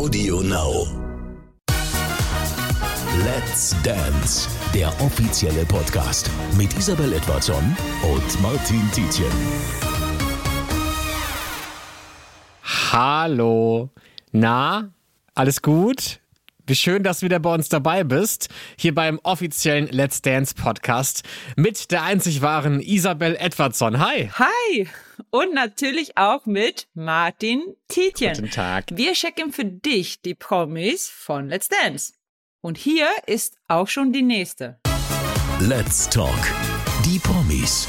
Audio Now. Let's Dance, der offizielle Podcast mit Isabel Edwardson und Martin Tietjen. Hallo. Na, alles gut? Wie schön, dass du wieder bei uns dabei bist, hier beim offiziellen Let's Dance Podcast mit der einzig wahren Isabel Edwardson. Hi. Hi. Und natürlich auch mit Martin Tietjen. Guten Tag. Wir checken für dich die Promis von Let's Dance. Und hier ist auch schon die nächste. Let's Talk. Die Promis.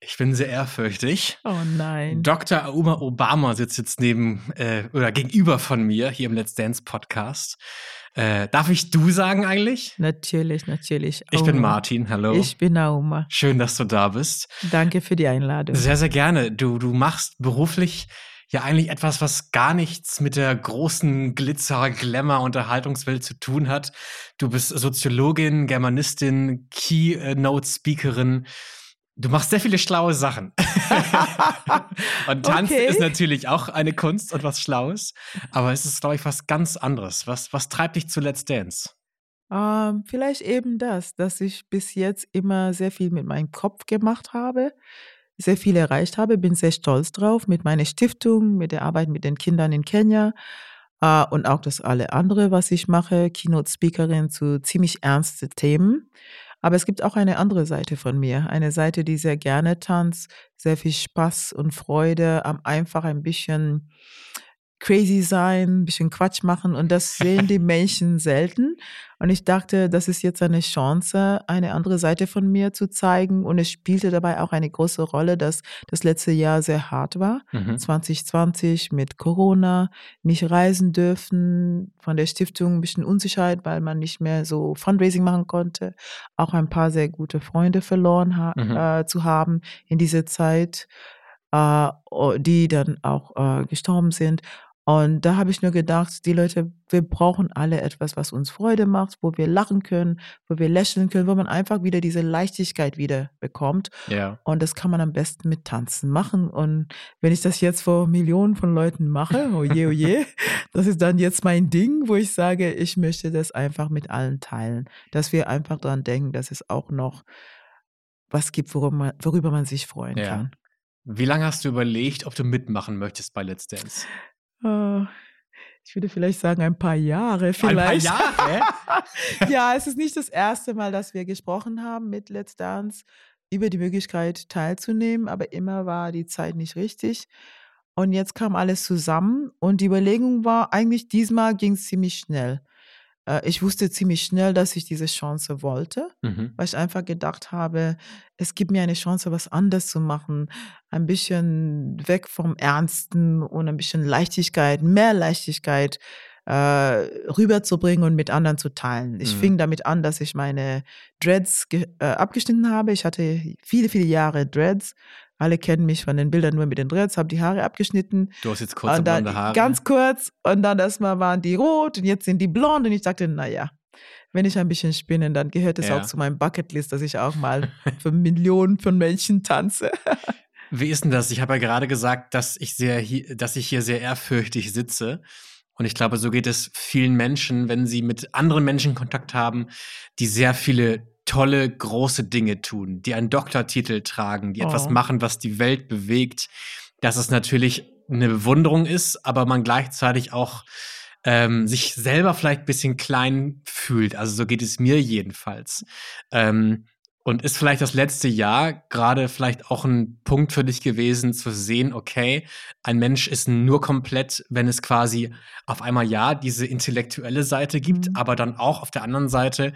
Ich bin sehr ehrfürchtig. Oh nein. Dr. Auma Obama sitzt jetzt neben äh, oder gegenüber von mir hier im Let's Dance Podcast. Äh, darf ich du sagen eigentlich? Natürlich, natürlich. Ich bin Martin, hallo. Ich bin Auma. Schön, dass du da bist. Danke für die Einladung. Sehr, sehr gerne. Du, du machst beruflich ja eigentlich etwas, was gar nichts mit der großen Glitzer, Glamour, Unterhaltungswelt zu tun hat. Du bist Soziologin, Germanistin, Keynote-Speakerin. Du machst sehr viele schlaue Sachen. und Tanz Okay. ist natürlich auch eine Kunst und was Schlaues. Aber es ist, glaube ich, was ganz anderes. Was, was treibt dich zu Let's Dance? Ähm, vielleicht eben das, dass ich bis jetzt immer sehr viel mit meinem Kopf gemacht habe, sehr viel erreicht habe, bin sehr stolz drauf mit meiner Stiftung, mit der Arbeit mit den Kindern in Kenia äh, und auch das alle andere, was ich mache, Keynote-Speakerin zu ziemlich ernsten Themen. Aber es gibt auch eine andere Seite von mir, eine Seite, die sehr gerne tanzt, sehr viel Spaß und Freude, am einfach ein bisschen crazy sein, ein bisschen Quatsch machen und das sehen die Menschen selten. Und ich dachte, das ist jetzt eine Chance, eine andere Seite von mir zu zeigen. Und es spielte dabei auch eine große Rolle, dass das letzte Jahr sehr hart war. Mhm. 2020 mit Corona, nicht reisen dürfen, von der Stiftung ein bisschen Unsicherheit, weil man nicht mehr so Fundraising machen konnte. Auch ein paar sehr gute Freunde verloren ha Mhm. äh, zu haben in dieser Zeit, äh, die dann auch äh, gestorben sind. Und da habe ich nur gedacht, die Leute, wir brauchen alle etwas, was uns Freude macht, wo wir lachen können, wo wir lächeln können, wo man einfach wieder diese Leichtigkeit wieder bekommt. Ja. Und das kann man am besten mit Tanzen machen. Und wenn ich das jetzt vor Millionen von Leuten mache, oh je, oh je, das ist dann jetzt mein Ding, wo ich sage, ich möchte das einfach mit allen teilen. Dass wir einfach daran denken, dass es auch noch was gibt, worüber man, worüber man sich freuen Ja. kann. Wie lange hast du überlegt, ob du mitmachen möchtest bei Let's Dance? Äh, Ich würde vielleicht sagen, ein paar Jahre vielleicht. Ein paar Jahre? ja, es ist nicht das erste Mal, dass wir gesprochen haben mit Let's Dance über die Möglichkeit teilzunehmen, aber immer war die Zeit nicht richtig. Und jetzt kam alles zusammen und die Überlegung war, eigentlich diesmal ging es ziemlich schnell. Äh, Ich wusste ziemlich schnell, dass ich diese Chance wollte, mhm. weil ich einfach gedacht habe, es gibt mir eine Chance, was anders zu machen, ein bisschen weg vom Ernsten und ein bisschen Leichtigkeit, mehr Leichtigkeit äh, rüberzubringen und mit anderen zu teilen. Ich Mhm. fing damit an, dass ich meine Dreads äh, abgeschnitten habe. Ich hatte viele, viele Jahre Dreads. Alle kennen mich von den Bildern nur mit den Dreads, habe die Haare abgeschnitten. Du hast jetzt kurze und dann blonde Haare. ganz kurz und dann erstmal waren die rot und jetzt sind die blond und ich dachte, naja, wenn ich ein bisschen spinne, dann gehört es Ja. auch zu meinem Bucketlist, dass ich auch mal für Millionen von Menschen tanze. Wie ist denn das? Ich habe ja gerade gesagt, dass ich sehr hier, dass ich hier sehr ehrfürchtig sitze. Und ich glaube, so geht es vielen Menschen, wenn sie mit anderen Menschen Kontakt haben, die sehr viele tolle, große Dinge tun, die einen Doktortitel tragen, die etwas Oh. machen, was die Welt bewegt, dass es natürlich eine Bewunderung ist, aber man gleichzeitig auch ähm, sich selber vielleicht ein bisschen klein fühlt. Also so geht es mir jedenfalls. Ähm, und ist vielleicht das letzte Jahr gerade vielleicht auch ein Punkt für dich gewesen, zu sehen, okay, ein Mensch ist nur komplett, wenn es quasi auf einmal ja diese intellektuelle Seite gibt, Mhm. aber dann auch auf der anderen Seite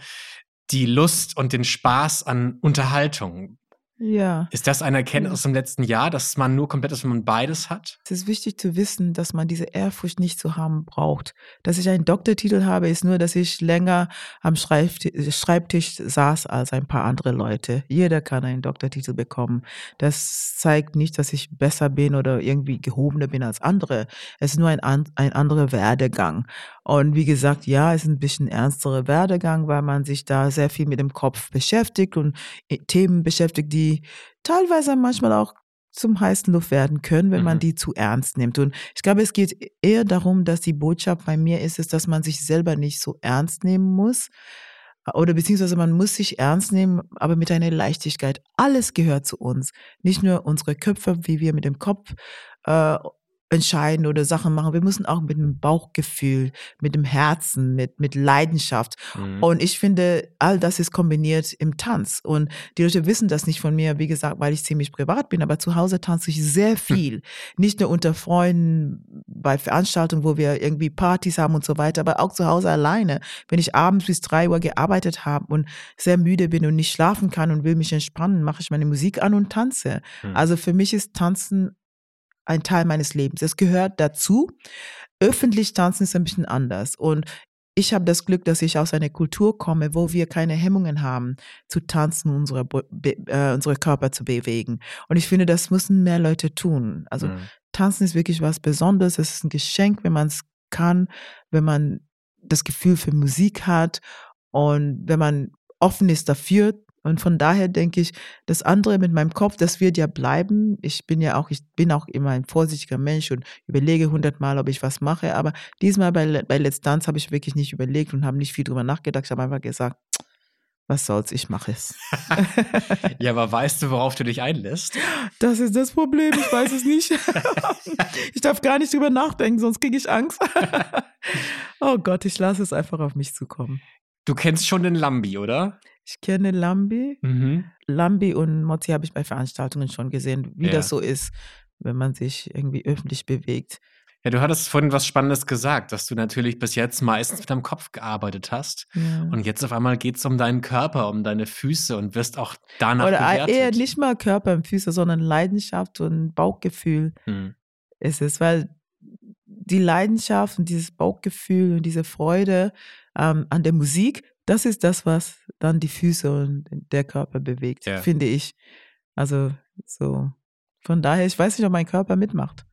die Lust und den Spaß an Unterhaltung. Ja. Ist das eine Erkenntnis aus dem letzten Jahr, dass man nur komplett ist, wenn man beides hat? Es ist wichtig zu wissen, dass man diese Ehrfurcht nicht zu haben braucht. Dass ich einen Doktortitel habe, ist nur, dass ich länger am Schreibtisch, Schreibtisch saß als ein paar andere Leute. Jeder kann einen Doktortitel bekommen. Das zeigt nicht, dass ich besser bin oder irgendwie gehobener bin als andere. Es ist nur ein, ein anderer Werdegang. Und wie gesagt, ja, es ist ein bisschen ernsterer Werdegang, weil man sich da sehr viel mit dem Kopf beschäftigt und äh, Themen beschäftigt, die teilweise manchmal auch zum heißen Luft werden können, wenn man Mhm. die zu ernst nimmt. Und ich glaube, es geht eher darum, dass die Botschaft bei mir ist, ist, dass man sich selber nicht so ernst nehmen muss. Oder beziehungsweise man muss sich ernst nehmen, aber mit einer Leichtigkeit. Alles gehört zu uns. Nicht nur unsere Köpfe, wie wir mit dem Kopf äh, entscheiden oder Sachen machen. Wir müssen auch mit dem Bauchgefühl, mit dem Herzen, mit, mit Leidenschaft. Mhm. Und ich finde, all das ist kombiniert im Tanz. Und die Leute wissen das nicht von mir, wie gesagt, weil ich ziemlich privat bin, aber zu Hause tanze ich sehr viel. Nicht nur unter Freunden, bei Veranstaltungen, wo wir irgendwie Partys haben und so weiter, aber auch zu Hause alleine. Wenn ich abends bis drei Uhr gearbeitet habe und sehr müde bin und nicht schlafen kann und will mich entspannen, mache ich meine Musik an und tanze. Hm. Also für mich ist Tanzen ein Teil meines Lebens. Es gehört dazu. Öffentlich tanzen ist ein bisschen anders. Und ich habe das Glück, dass ich aus einer Kultur komme, wo wir keine Hemmungen haben, zu tanzen, unsere, äh, unsere Körper zu bewegen. Und ich finde, das müssen mehr Leute tun. Also Mhm. Tanzen ist wirklich was Besonderes. Es ist ein Geschenk, wenn man es kann, wenn man das Gefühl für Musik hat und wenn man offen ist dafür. Und von daher denke ich, das andere mit meinem Kopf, das wird ja bleiben. Ich bin ja auch, ich bin auch immer ein vorsichtiger Mensch und überlege hundertmal, ob ich was mache. Aber diesmal bei, bei Let's Dance habe ich wirklich nicht überlegt und habe nicht viel drüber nachgedacht. Ich habe einfach gesagt, was soll's, ich mache es. Ja, aber weißt du, worauf du dich einlässt? Das ist das Problem, ich weiß es nicht. ich darf gar nicht drüber nachdenken, sonst kriege ich Angst. oh Gott, ich lasse es einfach auf mich zukommen. Du kennst schon den Lambi, oder? Ich kenne Lambi. Mhm. Lambi und Mozzi habe ich bei Veranstaltungen schon gesehen, wie Ja. das so ist, wenn man sich irgendwie öffentlich bewegt. Ja, du hattest vorhin was Spannendes gesagt, dass du natürlich bis jetzt meistens mit deinem Kopf gearbeitet hast. Ja. Und jetzt auf einmal geht es um deinen Körper, um deine Füße und wirst auch danach Oder bewertet. eher nicht mal Körper und Füße, sondern Leidenschaft und Bauchgefühl Hm. ist es, weil die Leidenschaft und dieses Bauchgefühl und diese Freude ähm, an der Musik, das ist das, was dann die Füße und der Körper bewegt, Ja. finde ich. Also so. Von daher, ich weiß nicht, ob mein Körper mitmacht.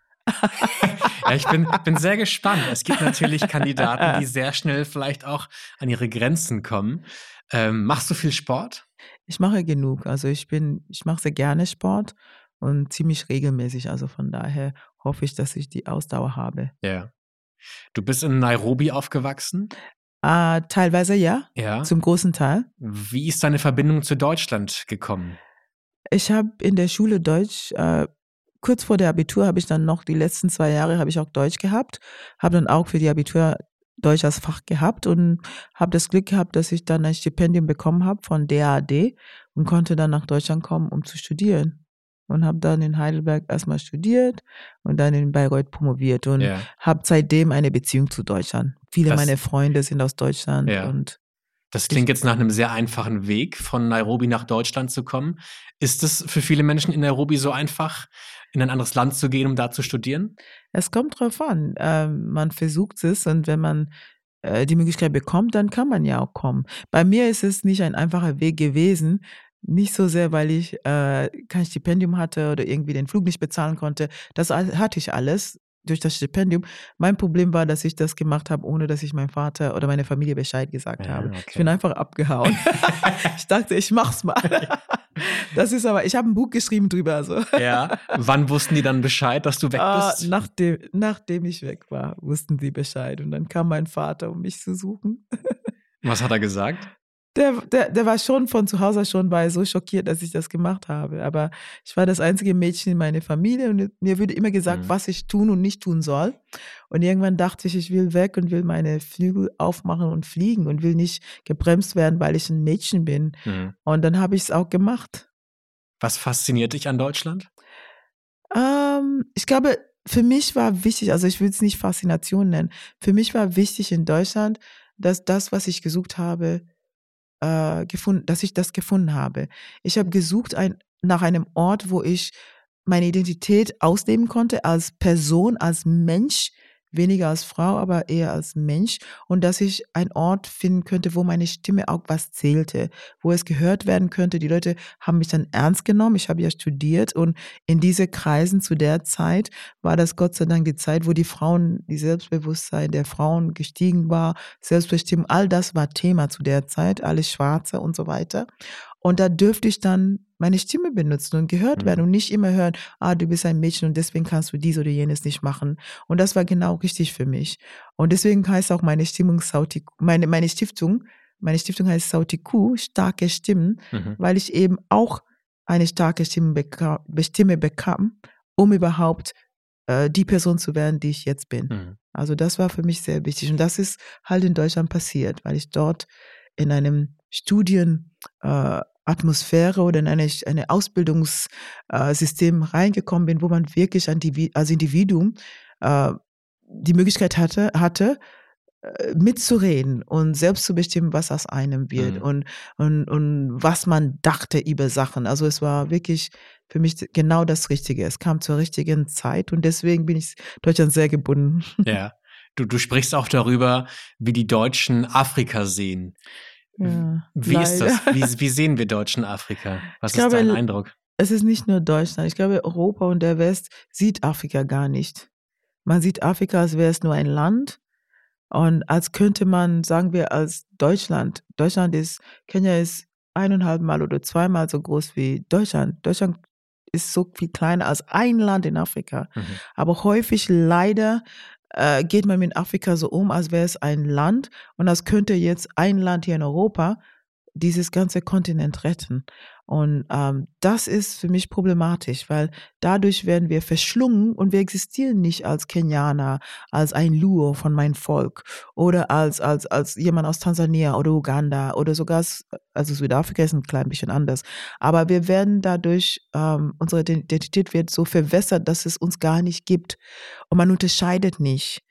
Ja, ich bin, bin sehr gespannt. Es gibt natürlich Kandidaten, die sehr schnell vielleicht auch an ihre Grenzen kommen. Ähm, machst du viel Sport? Ich mache genug. Also ich bin, ich mache sehr gerne Sport und ziemlich regelmäßig. Also von daher hoffe ich, dass ich die Ausdauer habe. Ja. Du bist in Nairobi aufgewachsen? Ah, teilweise ja, Ja. zum großen Teil. Wie ist deine Verbindung zu Deutschland gekommen? Ich habe in der Schule Deutsch, äh, kurz vor der Abitur habe ich dann noch, die letzten zwei Jahre habe ich auch Deutsch gehabt, habe dann auch für die Abitur Deutsch als Fach gehabt und habe das Glück gehabt, dass ich dann ein Stipendium bekommen habe von DAAD und konnte dann nach Deutschland kommen, um zu studieren. Und habe dann in Heidelberg erstmal studiert und dann in Bayreuth promoviert und Ja. habe seitdem eine Beziehung zu Deutschland. Viele Das- meiner Freunde sind aus Deutschland Ja. und Das klingt jetzt nach einem sehr einfachen Weg, von Nairobi nach Deutschland zu kommen. Ist es für viele Menschen in Nairobi so einfach, in ein anderes Land zu gehen, um da zu studieren? Es kommt drauf an. Ähm, man versucht es und wenn man äh, die Möglichkeit bekommt, dann kann man ja auch kommen. Bei mir ist es nicht ein einfacher Weg gewesen. Nicht so sehr, weil ich äh, kein Stipendium hatte oder irgendwie den Flug nicht bezahlen konnte. Das hatte ich alles durch das Stipendium. Mein Problem war, dass ich das gemacht habe, ohne dass ich meinem Vater oder meiner Familie Bescheid gesagt Ja, habe. okay. Ich bin einfach abgehauen. ich dachte, ich mach's mal. Das ist aber, ich habe ein Buch geschrieben drüber. Also. Ja. Wann wussten die dann Bescheid, dass du weg Ah, bist? nachdem, nachdem ich weg war, wussten sie Bescheid. Und dann kam mein Vater, um mich zu suchen. Was hat er gesagt? Der, der, der war schon von zu Hause schon er so schockiert, dass ich das gemacht habe. Aber ich war das einzige Mädchen in meiner Familie und mir wurde immer gesagt, Mhm. was ich tun und nicht tun soll. Und irgendwann dachte ich, ich will weg und will meine Flügel aufmachen und fliegen und will nicht gebremst werden, weil ich ein Mädchen bin. Hm. Und dann habe ich es auch gemacht. Was fasziniert dich an Deutschland? Ähm, ich glaube, für mich war wichtig, also ich will es nicht Faszination nennen, für mich war wichtig in Deutschland, dass das, was ich gesucht habe, äh, gefunden, dass ich das gefunden habe. Ich habe gesucht ein, nach einem Ort, wo ich meine Identität ausleben konnte als Person, als Mensch, weniger als Frau, aber eher als Mensch und dass ich einen Ort finden könnte, wo meine Stimme auch was zählte, wo es gehört werden könnte. Die Leute haben mich dann ernst genommen. Ich habe ja studiert und in diese Kreisen zu der Zeit war das Gott sei Dank die Zeit, wo die Frauen, die Selbstbewusstsein der Frauen gestiegen war, Selbstbestimmung, all das war Thema zu der Zeit, alles Schwarze und so weiter. Und da dürfte ich dann meine Stimme benutzen und gehört werden Mhm. und nicht immer hören, ah, du bist ein Mädchen und deswegen kannst du dies oder jenes nicht machen. Und das war genau richtig für mich. Und deswegen heißt auch meine Stimmung Sauti, meine, meine Stiftung, meine Stiftung heißt Sautiku, starke Stimmen, Mhm. weil ich eben auch eine starke Stimme bekam, Stimme bekam um überhaupt äh, die Person zu werden, die ich jetzt bin. Mhm. Also das war für mich sehr wichtig. Und das ist halt in Deutschland passiert, weil ich dort in einem Studien äh, Atmosphäre oder in eine, eine Ausbildungssystem äh, reingekommen bin, wo man wirklich als Individuum äh, die Möglichkeit hatte, hatte äh, mitzureden und selbst zu bestimmen, was aus einem wird Mhm. und, und, und was man dachte über Sachen. Also es war wirklich für mich genau das Richtige. Es kam zur richtigen Zeit und deswegen bin ich Deutschland sehr gebunden. Ja. Du, du sprichst auch darüber, wie die Deutschen Afrika sehen. Ja, Wie ist das? leider. Wie, wie sehen wir Deutschen Afrika? Was Ich ist glaube, dein Eindruck? Es ist nicht nur Deutschland. Ich glaube, Europa und der West sieht Afrika gar nicht. Man sieht Afrika, als wäre es nur ein Land und als könnte man, sagen wir, als Deutschland. Deutschland ist, Kenia ist eineinhalb Mal oder zweimal so groß wie Deutschland. Deutschland ist so viel kleiner als ein Land in Afrika. Mhm. Aber häufig leider äh, geht man mit Afrika so um, als wäre es ein Land und als könnte jetzt ein Land hier in Europa dieses ganze Kontinent retten. Und ähm, das ist für mich problematisch, weil dadurch werden wir verschlungen und wir existieren nicht als Kenianer, als ein Luo von meinem Volk oder als, als, als jemand aus Tansania oder Uganda oder sogar, also Südafrika ist ein klein bisschen anders. Aber wir werden dadurch, ähm, unsere Identität wird so verwässert, dass es uns gar nicht gibt. Und man unterscheidet nicht.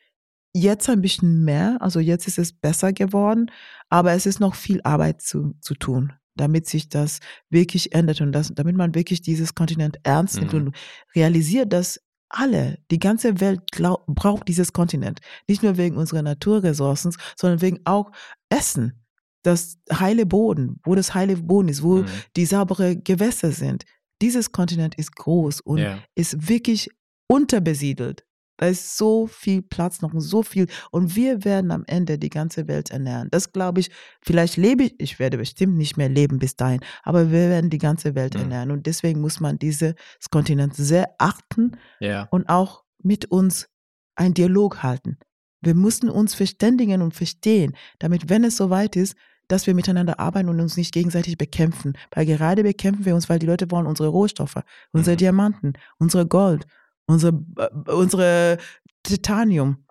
Jetzt ein bisschen mehr, also jetzt ist es besser geworden, aber es ist noch viel Arbeit zu, zu tun, damit sich das wirklich ändert und das, damit man wirklich dieses Kontinent ernst nimmt Mhm. und realisiert, dass alle, die ganze Welt glaub, braucht dieses Kontinent. Nicht nur wegen unserer Naturressourcen, sondern wegen auch Essen. Das heile Boden, wo das heile Boden ist, wo Mhm. die saubere Gewässer sind. Dieses Kontinent ist groß und Ja. ist wirklich unterbesiedelt. Da ist so viel Platz noch und so viel. Und wir werden am Ende die ganze Welt ernähren. Das glaube ich, vielleicht lebe ich, ich werde bestimmt nicht mehr leben bis dahin, aber wir werden die ganze Welt Mhm. ernähren. Und deswegen muss man dieses Kontinent sehr achten Ja. und auch mit uns einen Dialog halten. Wir müssen uns verständigen und verstehen, damit, wenn es soweit ist, dass wir miteinander arbeiten und uns nicht gegenseitig bekämpfen. Weil gerade bekämpfen wir uns, weil die Leute wollen unsere Rohstoffe, unsere Mhm. Diamanten, unsere Gold, unsere, äh, unsere Titanium,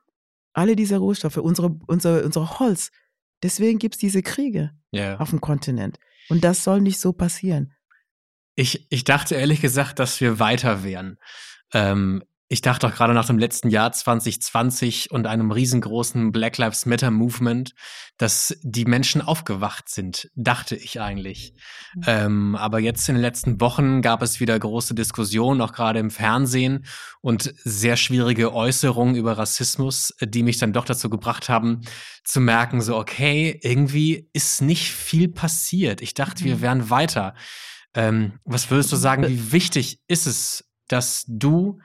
alle diese Rohstoffe, unsere, unsere, unsere Holz. Deswegen gibt es diese Kriege Ja. auf dem Kontinent. Und das soll nicht so passieren. Ich, ich dachte ehrlich gesagt, dass wir weiter wären. Ähm, ich dachte auch gerade nach dem letzten Jahr 2020 und einem riesengroßen Black Lives Matter Movement, dass die Menschen aufgewacht sind, dachte ich eigentlich. Mhm. Ähm, aber jetzt in den letzten Wochen gab es wieder große Diskussionen, auch gerade im Fernsehen und sehr schwierige Äußerungen über Rassismus, die mich dann doch dazu gebracht haben, zu merken, so, okay, irgendwie ist nicht viel passiert. Ich dachte, wir Mhm. wären weiter. Ähm, was würdest du sagen, wie wichtig ist es, dass du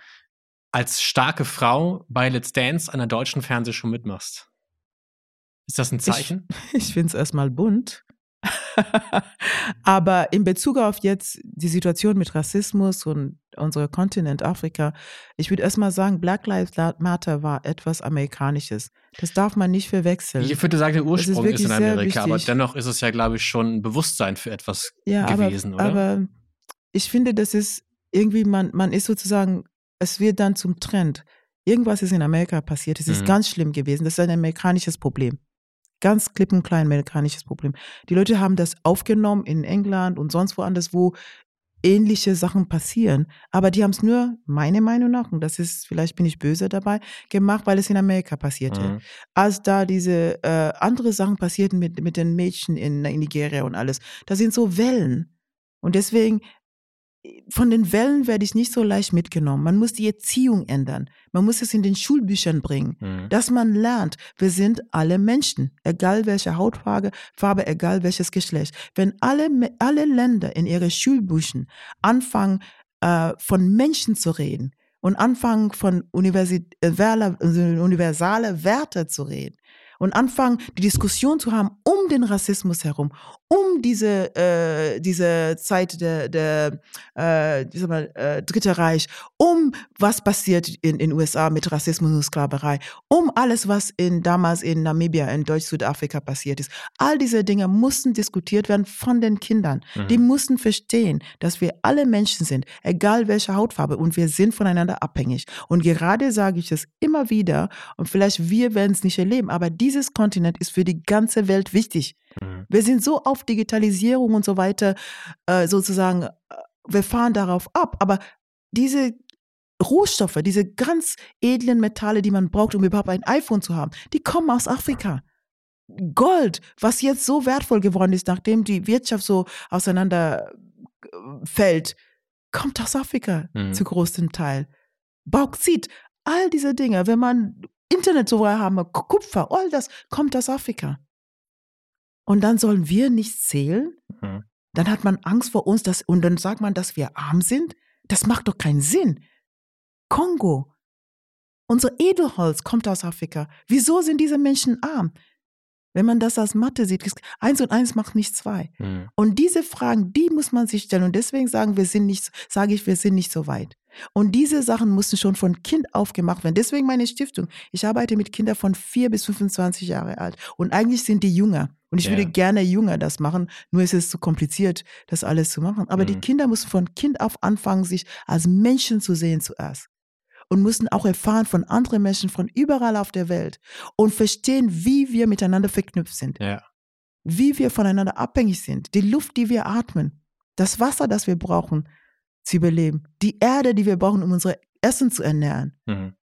als starke Frau bei Let's Dance einer deutschen Fernsehshow mitmachst? Ist das ein Zeichen? Ich finde es erstmal bunt. Aber in Bezug auf jetzt die Situation mit Rassismus und unser Kontinent Afrika, ich würde erstmal sagen, Black Lives Matter war etwas Amerikanisches. Das darf man nicht verwechseln. Ich würde sagen, der Ursprung ist, wirklich in Amerika, aber dennoch ist es ja, glaube ich, schon ein Bewusstsein für etwas ja, gewesen, aber, oder? aber ich finde, das ist irgendwie, man, man ist sozusagen, es wird dann zum Trend. Irgendwas ist in Amerika passiert. Es ist Mhm. ganz schlimm gewesen. Das ist ein amerikanisches Problem. Ganz klipp und klein amerikanisches Problem. Die Leute haben das aufgenommen in England und sonst woanders, wo ähnliche Sachen passieren. Aber die haben es nur, meine Meinung nach, und das ist, vielleicht bin ich böse dabei, gemacht, weil es in Amerika passierte. Mhm. Als da diese äh, andere Sachen passierten mit, mit den Mädchen in, in Nigeria und alles, da sind so Wellen. Und deswegen, von den Wellen werde ich nicht so leicht mitgenommen. Man muss die Erziehung ändern. Man muss es in den Schulbüchern bringen Mhm. dass man lernt, wir sind alle Menschen, egal welche Hautfarbe, Farbe, egal welches Geschlecht. Wenn alle, alle Länder in ihre Schulbüchen anfangen, äh, von Menschen zu reden und anfangen von universale, universale Werte zu reden und anfangen, die Diskussion zu haben um den Rassismus herum, um diese, äh, diese Zeit der, der äh, wie sagt man, äh, Dritte Reich, um was passiert in den USA mit Rassismus und Sklaverei, um alles, was in, damals in Namibia, in Deutsch-Südafrika passiert ist. All diese Dinge mussten diskutiert werden von den Kindern. Mhm. Die mussten verstehen, dass wir alle Menschen sind, egal welche Hautfarbe, und wir sind voneinander abhängig. Und gerade sage ich es immer wieder, und vielleicht wir werden es nicht erleben, aber dieses Kontinent ist für die ganze Welt wichtig. Mhm. Wir sind so auf Digitalisierung und so weiter, äh, sozusagen, äh, wir fahren darauf ab. Aber diese Rohstoffe, diese ganz edlen Metalle, die man braucht, um überhaupt ein iPhone zu haben, die kommen aus Afrika. Gold, was jetzt so wertvoll geworden ist, nachdem die Wirtschaft so auseinander äh, kommt aus Afrika Mhm. zu großem Teil. Bauxit, all diese Dinge, wenn man Internet so haben, Kupfer, all das kommt aus Afrika. Und dann sollen wir nicht zählen? Mhm. Dann hat man Angst vor uns dass, und dann sagt man, dass wir arm sind? Das macht doch keinen Sinn. Kongo, unser Edelholz kommt aus Afrika. Wieso sind diese Menschen arm? Wenn man das als Mathe sieht, eins und eins macht nicht zwei. Mhm. Und diese Fragen, die muss man sich stellen. Und deswegen sagen wir sind nicht, sage ich, wir sind nicht so weit. Und diese Sachen mussten schon von Kind aufgemacht werden. Deswegen meine Stiftung. Ich arbeite mit Kindern von 4 bis 25 Jahre alt. Und eigentlich sind die jünger. Und ich Ja. würde gerne jünger das machen. Nur ist es zu kompliziert, das alles zu machen. Aber die Mhm. Kinder müssen von Kind auf anfangen, sich als Menschen zu sehen zuerst. Und müssen auch erfahren von anderen Menschen von überall auf der Welt und verstehen, wie wir miteinander verknüpft sind Ja. wie wir voneinander abhängig sind, die Luft, die wir atmen, das Wasser, das wir brauchen, zu überleben, die Erde, die wir brauchen, um unser Essen zu ernähren. Mhm.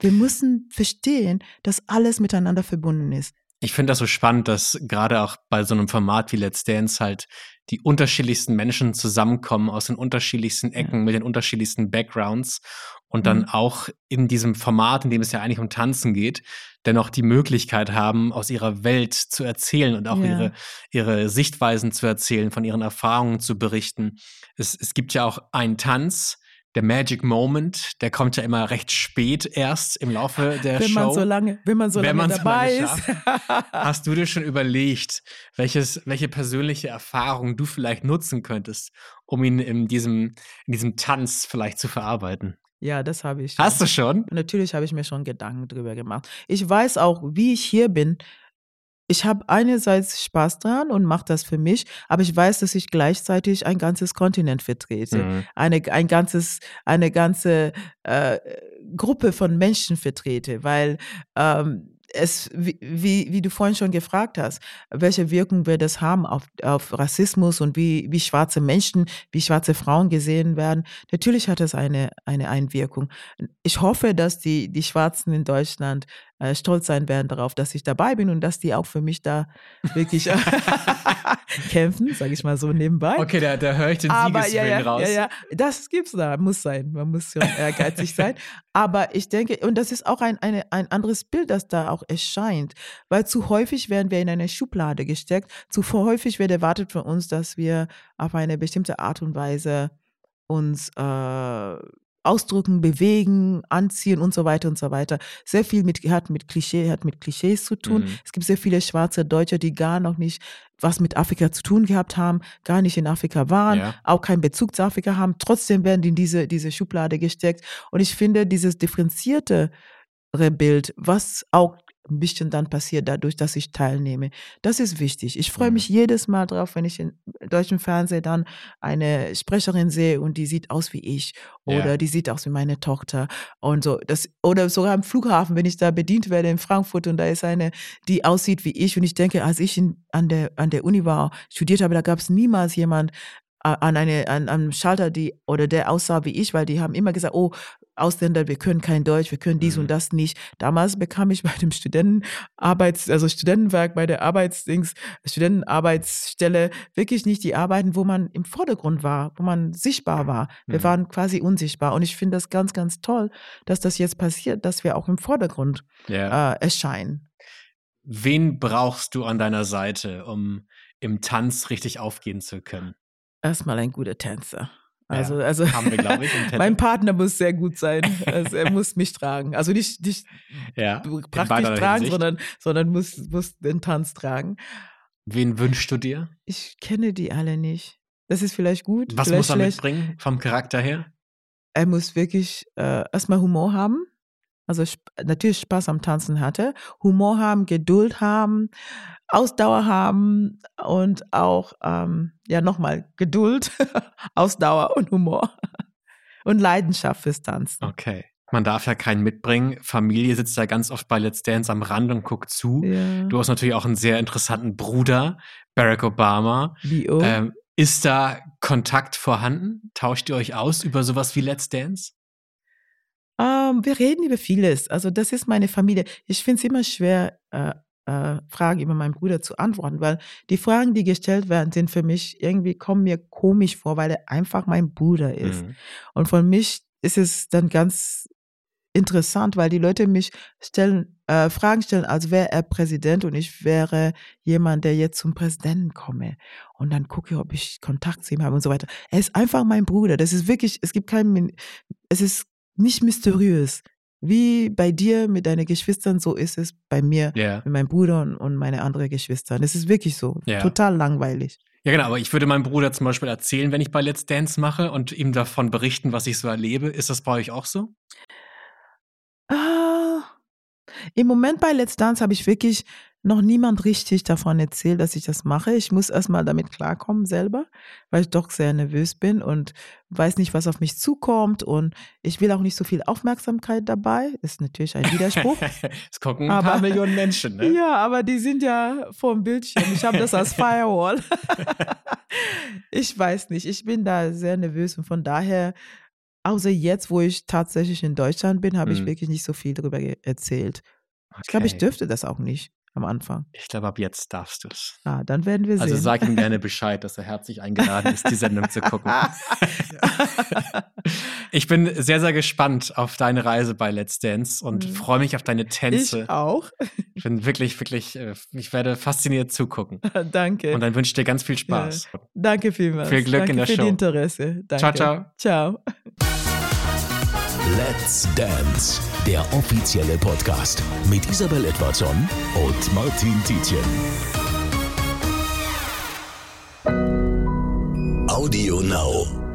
Wir müssen verstehen, dass alles miteinander verbunden ist. Ich finde das so spannend, dass gerade auch bei so einem Format wie Let's Dance halt die unterschiedlichsten Menschen zusammenkommen aus den unterschiedlichsten Ecken mit den unterschiedlichsten Backgrounds und dann Mhm. auch in diesem Format, in dem es ja eigentlich um Tanzen geht, dennoch die Möglichkeit haben, aus ihrer Welt zu erzählen und auch Ja. ihre, ihre Sichtweisen zu erzählen, von ihren Erfahrungen zu berichten. Es, es gibt ja auch einen Tanz, der Magic Moment, der kommt ja immer recht spät erst im Laufe der wenn Show. man so lange, wenn man so Wenn lange man so dabei lange ist. Hast du dir schon überlegt, welches, welche persönliche Erfahrung du vielleicht nutzen könntest, um ihn in diesem, in diesem Tanz vielleicht zu verarbeiten? ja, das habe ich. Hast du schon? Natürlich habe ich mir schon Gedanken drüber gemacht. Ich weiß auch, wie ich hier bin. Ich habe einerseits Spaß dran und mache das für mich, aber ich weiß, dass ich gleichzeitig ein ganzes Kontinent vertrete. Mhm. eine, ein ganzes, eine ganze äh, Gruppe von Menschen vertrete, weil ähm, es, wie, wie, wie du vorhin schon gefragt hast, welche Wirkung wird das haben auf, auf Rassismus und wie, wie schwarze Menschen, wie schwarze Frauen gesehen werden. Natürlich hat es eine, eine Einwirkung. Ich hoffe, dass die, die Schwarzen in Deutschland äh, stolz sein werden darauf, dass ich dabei bin und dass die auch für mich da wirklich kämpfen, sage ich mal so nebenbei Okay, da, da höre ich den aber ja, Siegeswillen ja, raus. ja, ja, das gibt's da, muss sein. Man muss schon ehrgeizig sein. Aber ich denke, und das ist auch ein, eine, ein anderes Bild, das da auch erscheint, weil zu häufig werden wir in eine Schublade gesteckt. Zu häufig wird erwartet von uns, dass wir auf eine bestimmte Art und Weise uns äh, ausdrücken, bewegen, anziehen und so weiter und so weiter. Sehr viel mit, hat mit Klischee, hat mit Klischees zu tun. Mhm. Es gibt sehr viele schwarze Deutsche, die gar noch nicht was mit Afrika zu tun gehabt haben, gar nicht in Afrika waren, Ja. auch keinen Bezug zu Afrika haben. Trotzdem werden die in diese, diese Schublade gesteckt. Und ich finde, dieses differenzierte Bild, was auch ein bisschen dann passiert dadurch, dass ich teilnehme. Das ist wichtig. Ich freue Mhm. mich jedes Mal drauf, wenn ich im deutschen Fernsehen dann eine Sprecherin sehe und die sieht aus wie ich Ja. oder die sieht aus wie meine Tochter und so. Das, oder sogar am Flughafen, wenn ich da bedient werde in Frankfurt und da ist eine, die aussieht wie ich und ich denke, als ich in, an, der, an der Uni war, studiert habe, da gab es niemals jemand an eine an einem Schalter, die oder der aussah wie ich, weil die haben immer gesagt, oh Ausländer, wir können kein Deutsch, wir können dies Mhm. und das nicht. Damals bekam ich bei dem Studentenarbeits, also Studentenwerk, bei der Arbeitsdings, Studentenarbeitsstelle wirklich nicht die Arbeiten, wo man im Vordergrund war, wo man sichtbar war. Wir Mhm. waren quasi unsichtbar. Und ich finde das ganz, ganz toll, dass das jetzt passiert, dass wir auch im Vordergrund Ja. äh, erscheinen. Wen brauchst du an deiner Seite, um im Tanz richtig aufgehen zu können? Erstmal ein guter Tänzer. Also, Ja, also haben wir, ich, mein Partner muss sehr gut sein. Also er muss mich tragen. Also nicht, nicht ja, praktisch tragen, Hinsicht. sondern, sondern muss, muss den Tanz tragen. Wen wünschst du dir? Ich kenne die alle nicht. Das ist vielleicht gut. Was vielleicht muss er mitbringen vom Charakter her? Er muss wirklich äh, erstmal Humor haben. Also natürlich Spaß am Tanzen hatte. Humor haben, Geduld haben, Ausdauer haben und auch, ähm, ja nochmal, Geduld, Ausdauer und Humor. Und Leidenschaft fürs Tanzen. Okay. Man darf ja keinen mitbringen. Familie sitzt ja ganz oft bei Let's Dance am Rand und guckt zu. Ja. Du hast natürlich auch einen sehr interessanten Bruder, Barack Obama. Bio. Ähm, ist da Kontakt vorhanden? Tauscht ihr euch aus über sowas wie Let's Dance? Ähm, wir reden über vieles. Also das ist meine Familie. Ich finde es immer schwer, äh, äh, Fragen über meinen Bruder zu antworten, weil die Fragen, die gestellt werden, sind für mich irgendwie kommen mir komisch vor, weil er einfach mein Bruder ist. Mhm. Und von mich ist es dann ganz interessant, weil die Leute mich stellen, äh, Fragen stellen, als wäre er Präsident und ich wäre jemand, der jetzt zum Präsidenten komme. Und dann gucke ich, ob ich Kontakt zu ihm habe und so weiter. Er ist einfach mein Bruder. Das ist wirklich, es gibt keinen, es ist nicht mysteriös. Wie bei dir mit deinen Geschwistern, so ist es bei mir Ja. mit meinem Bruder und, und meine anderen Geschwister. Das ist wirklich so. Ja. Total langweilig. Ja, genau, aber ich würde meinem Bruder zum Beispiel erzählen, wenn ich bei Let's Dance mache und ihm davon berichten, was ich so erlebe. Ist das bei euch auch so? Ah, Im Moment bei Let's Dance habe ich wirklich noch niemand richtig davon erzählt, dass ich das mache. Ich muss erstmal damit klarkommen selber, weil ich doch sehr nervös bin und weiß nicht, was auf mich zukommt und ich will auch nicht so viel Aufmerksamkeit dabei. Ist natürlich ein Widerspruch. Es gucken ein Aber- paar Millionen Menschen, ne? Ja, aber die sind ja vor dem Bildschirm. Ich habe das als Firewall. ich weiß nicht. Ich bin da sehr nervös und von daher, außer jetzt, wo ich tatsächlich in Deutschland bin, habe ich Mhm. wirklich nicht so viel darüber erzählt. Ich glaube, ich Okay. dürfte das auch nicht am Anfang. Ich glaube, ab jetzt darfst du es. Ah, dann werden wir Also sehen. sag ihm gerne Bescheid, dass er herzlich eingeladen ist, die Sendung zu gucken. Ich bin sehr, sehr gespannt auf deine Reise bei Let's Dance und Mhm. freue mich auf deine Tänze. ich auch. Ich bin wirklich, wirklich, äh, ich werde fasziniert zugucken. Danke. Und dann wünsche ich dir ganz viel Spaß. Danke vielmals. Viel Glück Danke in der für Show. die Interesse. Danke. Ciao, ciao. Ciao. Let's Dance, der offizielle Podcast mit Isabel Edwardson und Martin Tietjen. Audio Now.